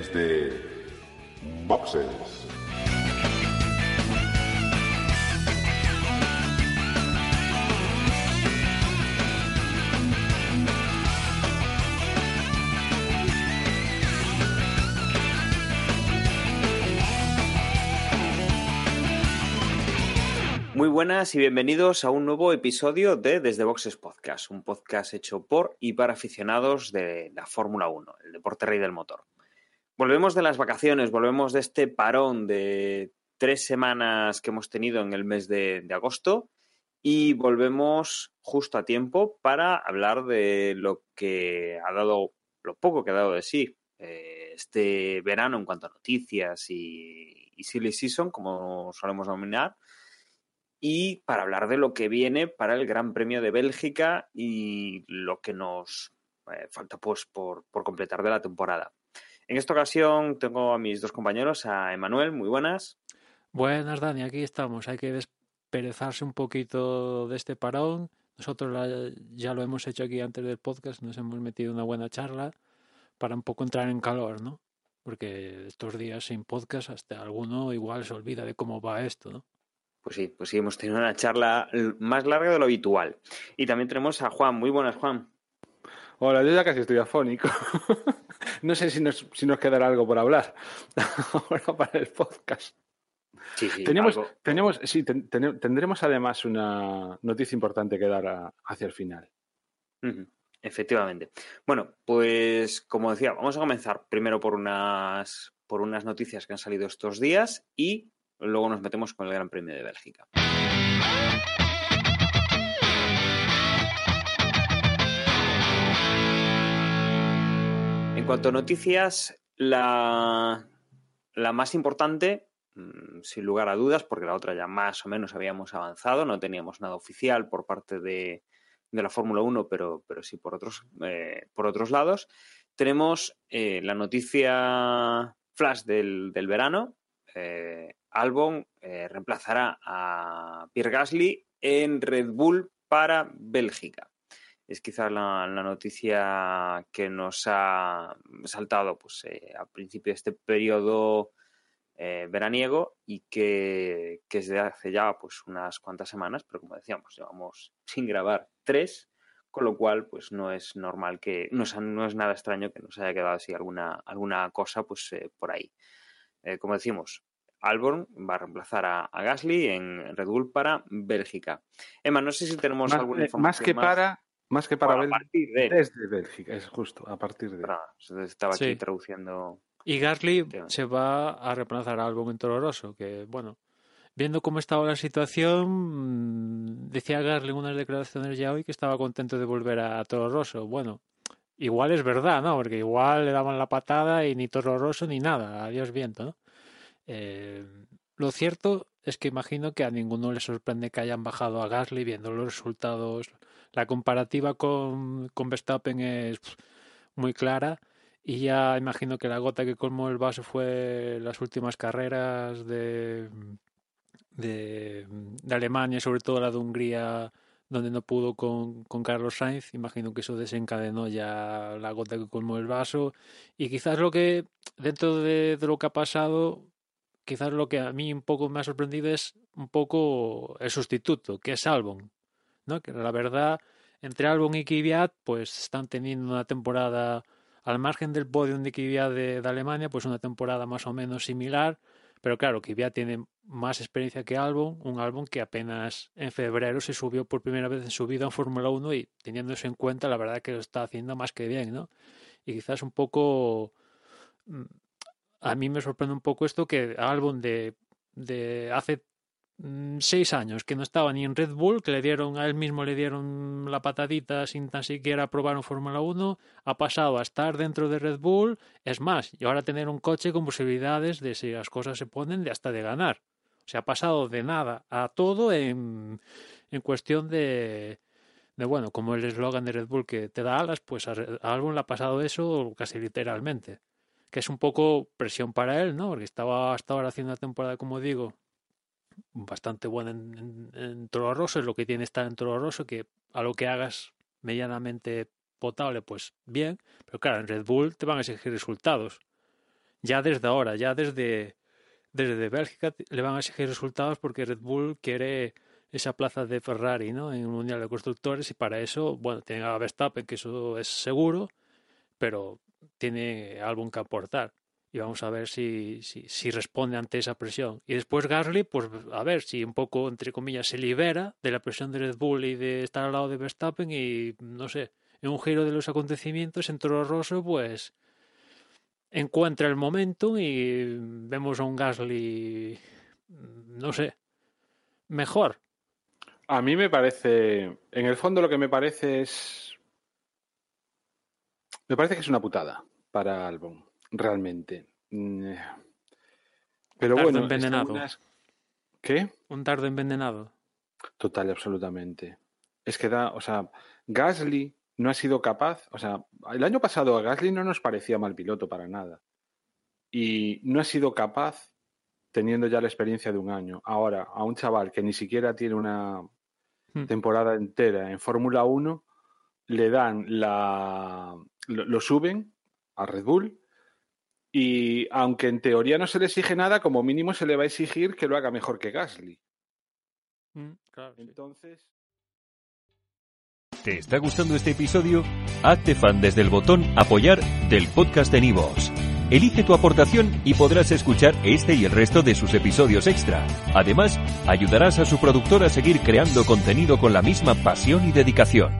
desde Boxes. Muy buenas y bienvenidos a un nuevo episodio de Desde Boxes Podcast, un podcast hecho por y para aficionados de la Fórmula 1, el deporte rey del motor. Volvemos de las vacaciones, volvemos de este parón de tres semanas que hemos tenido en el mes de, agosto y volvemos justo a tiempo para hablar de lo que ha dado, lo poco que ha dado de sí eh, este verano en cuanto a noticias y, silly season, como solemos denominar, y para hablar de lo que viene para el Gran Premio de Bélgica y lo que nos eh, falta pues por, completar de la temporada. En esta ocasión tengo a mis dos compañeros, a Emanuel, muy buenas. Buenas, Dani, aquí estamos. Hay que desperezarse un poquito de este parón. Nosotros la, ya lo hemos hecho aquí antes del podcast, nos hemos metido una buena charla para un poco entrar en calor, ¿no? Porque estos días sin podcast hasta alguno igual se olvida de cómo va esto, ¿no? Pues sí, pues sí, hemos tenido una charla más larga de lo habitual. Y también tenemos a Juan. Muy buenas, Juan. Hola, yo ya casi estoy afónico. no sé si nos, si nos quedará algo por hablar ahora para el podcast. Sí, sí, tenemos, algo. tenemos, sí, ten, ten, tendremos además una noticia importante que dar a, hacia el final. Uh -huh. Efectivamente. Bueno, pues como decía, vamos a comenzar primero por unas, por unas noticias que han salido estos días y luego nos metemos con el Gran Premio de Bélgica. Cuanto a noticias, la, la más importante, mm, sin lugar a dudas, porque la otra ya más o menos habíamos avanzado, no teníamos nada oficial por parte de, de la Fórmula 1, pero, pero sí por otros, eh, por otros lados, tenemos eh, la noticia flash del, del verano. Eh, Albon eh, reemplazará a Pierre Gasly en Red Bull para Bélgica. Es quizás la, la, noticia que nos ha saltado pues, eh, al principio de este periodo eh, veraniego y que, que, es de hace ya pues, unas cuantas semanas, pero como decíamos, llevamos sin grabar tres, con lo cual pues, no es normal que, no es, no es nada extraño que nos haya quedado así alguna, alguna cosa pues, eh, por ahí. como decimos, Albon va a reemplazar a, a, Gasly en Red Bull para Bélgica. Emma, no sé si tenemos más, alguna información más que más. para más que para bueno, a partir de desde Bélgica, es justo, a partir de. Ah, estaba aquí sí. traduciendo. Y Gasly se va a reemplazar a Albon en Toro Rosso, que bueno, viendo cómo estaba la situación, decía Gasly en unas declaraciones ya hoy que estaba contento de volver a Toro Rosso. Bueno, igual es verdad, ¿no? Porque igual le daban la patada y ni Toro Rosso ni nada, adiós viento, ¿no? Eh, lo cierto es que imagino que a ninguno le sorprende que hayan bajado a Gasly viendo los resultados. La comparativa con, con Verstappen es muy clara y ya imagino que la gota que colmó el vaso fue las últimas carreras de, de, de Alemania, sobre todo la de Hungría, donde no pudo con, con, Carlos Sainz. Imagino que eso desencadenó ya la gota que colmó el vaso. Y quizás lo que, dentro de, de lo que ha pasado, quizás lo que a mí un poco me ha sorprendido es un poco el sustituto, que es Albon, Que la verdad, entre Albon y Kvyat, pues están teniendo una temporada al margen del podium de Kvyat de, Alemania, pues una temporada más o menos similar, pero claro, Kvyat tiene más experiencia que Albon, un Albon que apenas en febrero se subió por primera vez en su vida en Fórmula 1 y teniendo eso en cuenta, la verdad que lo está haciendo más que bien, ¿no? Y quizás un poco mm, a mí me sorprende un poco esto que Albon de, de hace seis años que no estaba ni en Red Bull, que le dieron a él mismo le dieron la patadita sin tan siquiera probar un Fórmula 1, ha pasado a estar dentro de Red Bull, es más, y ahora tener un coche con posibilidades de si las cosas se ponen de hasta de ganar. O sea, ha pasado de nada a todo en, en cuestión de, de, bueno, como el eslogan de Red Bull que te da alas, pues a, a le ha pasado eso casi literalmente que es un poco presión para él, ¿no? Porque estaba hasta ahora haciendo una temporada, como digo, bastante buena en, en, Toro Rosso, es lo que tiene estar en Toro Rosso, que a lo que hagas medianamente potable, pues bien, pero claro, en Red Bull te van a exigir resultados. ya desde ahora, ya desde, desde Bélgica le van a exigir resultados porque Red Bull quiere esa plaza de Ferrari ¿no? en el Mundial de Constructores y para eso, bueno, tiene a Verstappen, que eso es seguro, pero tiene algo que aportar. Y vamos a ver si, si, responde ante esa presión. Y después Gasly, pues a ver si un poco, entre comillas, se libera de la presión de Red Bull y de estar al lado de Verstappen y, no sé, en un giro de los acontecimientos en Toro Rosso, pues encuentra el momento y vemos a un Gasly, no sé, mejor. A mí me parece, en el fondo lo que me parece es, me parece que es una putada para Albon, realmente. Mm, Pero Dardo bueno, envenenado. unas- ¿qué? Un dardo envenenado. Total absolutamente. Es que da, o sea, Gasly no ha sido capaz, o sea, el año pasado a Gasly no nos parecía mal piloto para nada. Y no ha sido capaz, teniendo ya la experiencia de un año, ahora a un chaval que ni siquiera tiene una Hmm. temporada entera en Fórmula 1, le dan la. Lo, lo suben a Red Bull. Y aunque en teoría no se le exige nada, como mínimo se le va a exigir que lo haga mejor que Gasly. Mm, claro. Entonces. ¿Te está gustando este episodio? Hazte fan desde el botón Apoyar del podcast de Nivos. Elige tu aportación y podrás escuchar este y el resto de sus episodios extra. Además, ayudarás a su productor a seguir creando contenido con la misma pasión y dedicación.